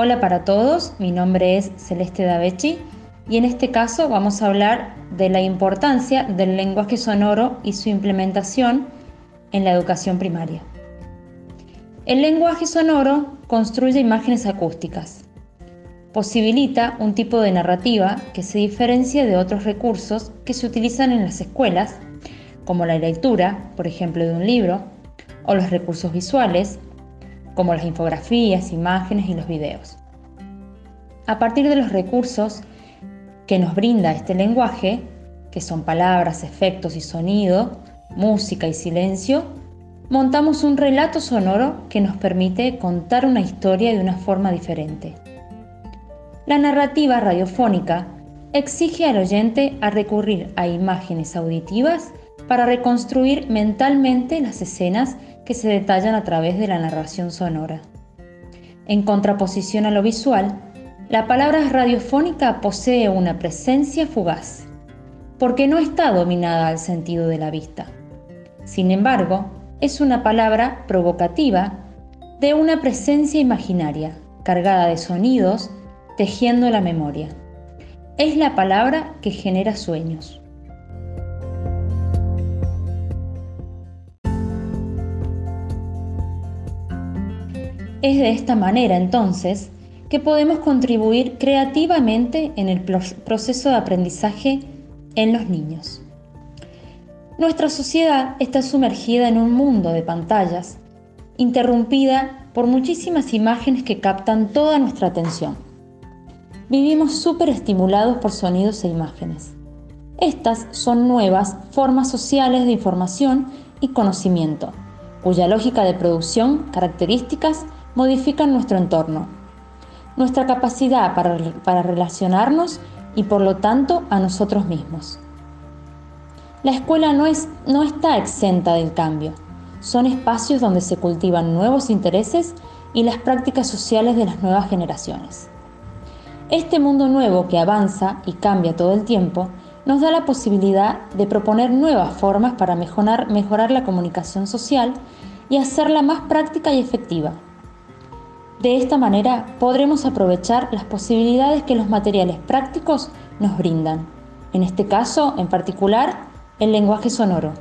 Hola para todos, mi nombre es Celeste Davechi y en este caso vamos a hablar de la importancia del lenguaje sonoro y su implementación en la educación primaria. El lenguaje sonoro construye imágenes acústicas. Posibilita un tipo de narrativa que se diferencia de otros recursos que se utilizan en las escuelas, como la lectura, por ejemplo, de un libro, o los recursos visuales, como las infografías, imágenes y los videos. A partir de los recursos que nos brinda este lenguaje, que son palabras, efectos y sonido, música y silencio, montamos un relato sonoro que nos permite contar una historia de una forma diferente. La narrativa radiofónica exige al oyente a recurrir a imágenes auditivas para reconstruir mentalmente las escenas que se detallan a través de la narración sonora. En contraposición a lo visual, la palabra radiofónica posee una presencia fugaz, porque no está dominada al sentido de la vista. Sin embargo, es una palabra provocativa de una presencia imaginaria, cargada de sonidos, tejiendo la memoria. Es la palabra que genera sueños. Es de esta manera entonces que podemos contribuir creativamente en el proceso de aprendizaje en los niños. Nuestra sociedad está sumergida en un mundo de pantallas, interrumpida por muchísimas imágenes que captan toda nuestra atención. Vivimos súper estimulados por sonidos e imágenes. Estas son nuevas formas sociales de información y conocimiento, cuya lógica de producción, características modifican nuestro entorno, nuestra capacidad para, relacionarnos y por lo tanto a nosotros mismos. La escuela no, es, no está exenta del cambio. Son espacios donde se cultivan nuevos intereses y las prácticas sociales de las nuevas generaciones. Este mundo nuevo que avanza y cambia todo el tiempo nos da la posibilidad de proponer nuevas formas para mejorar, mejorar la comunicación social y hacerla más práctica y efectiva. De esta manera podremos aprovechar las posibilidades que los materiales prácticos nos brindan, en este caso en particular el lenguaje sonoro.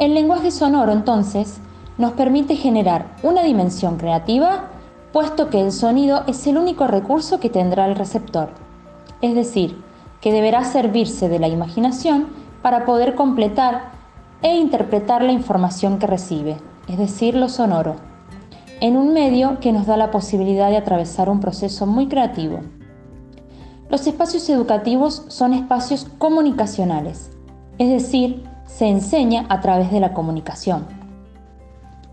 El lenguaje sonoro entonces nos permite generar una dimensión creativa, puesto que el sonido es el único recurso que tendrá el receptor, es decir, que deberá servirse de la imaginación para poder completar e interpretar la información que recibe, es decir, lo sonoro, en un medio que nos da la posibilidad de atravesar un proceso muy creativo. Los espacios educativos son espacios comunicacionales, es decir, se enseña a través de la comunicación.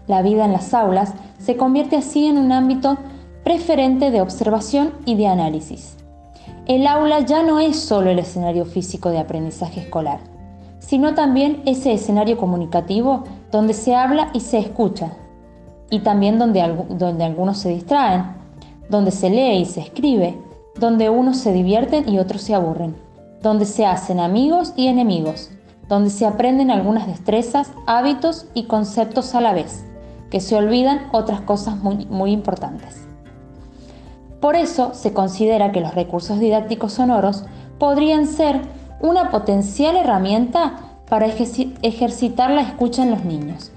La vida en las aulas se convierte así en un ámbito preferente de observación y de análisis. El aula ya no es solo el escenario físico de aprendizaje escolar, sino también ese escenario comunicativo donde se habla y se escucha, y también donde, donde algunos se distraen, donde se lee y se escribe, donde unos se divierten y otros se aburren, donde se hacen amigos y enemigos, donde se aprenden algunas destrezas, hábitos y conceptos a la vez, que se olvidan otras cosas muy, muy importantes. Por eso se considera que los recursos didácticos sonoros podrían ser una potencial herramienta para ejercitar la escucha en los niños.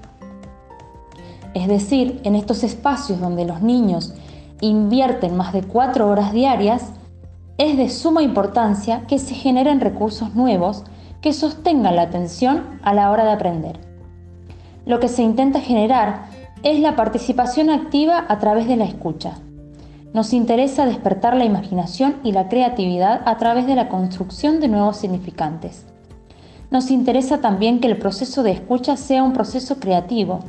Es decir, en estos espacios donde los niños invierten más de cuatro horas diarias, es de suma importancia que se generen recursos nuevos que sostengan la atención a la hora de aprender. Lo que se intenta generar es la participación activa a través de la escucha, nos interesa despertar la imaginación y la creatividad a través de la construcción de nuevos significantes. Nos interesa también que el proceso de escucha sea un proceso creativo.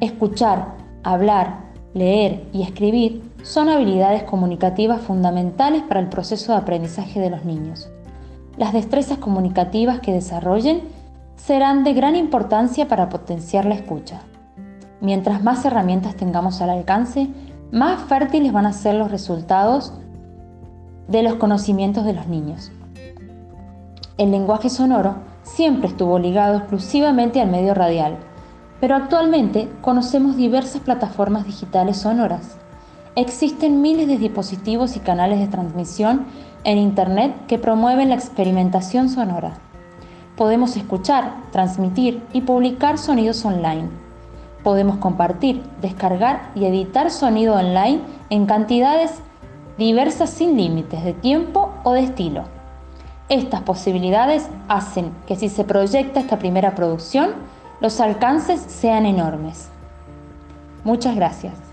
Escuchar, hablar, leer y escribir son habilidades comunicativas fundamentales para el proceso de aprendizaje de los niños. Las destrezas comunicativas que desarrollen serán de gran importancia para potenciar la escucha. Mientras más herramientas tengamos al alcance, más fértiles van a ser los resultados de los conocimientos de los niños. El lenguaje sonoro siempre estuvo ligado exclusivamente al medio radial, pero actualmente conocemos diversas plataformas digitales sonoras. Existen miles de dispositivos y canales de transmisión en Internet que promueven la experimentación sonora. Podemos escuchar, transmitir y publicar sonidos online. Podemos compartir, descargar y editar sonido online en cantidades diversas sin límites de tiempo o de estilo. Estas posibilidades hacen que si se proyecta esta primera producción, los alcances sean enormes. Muchas gracias.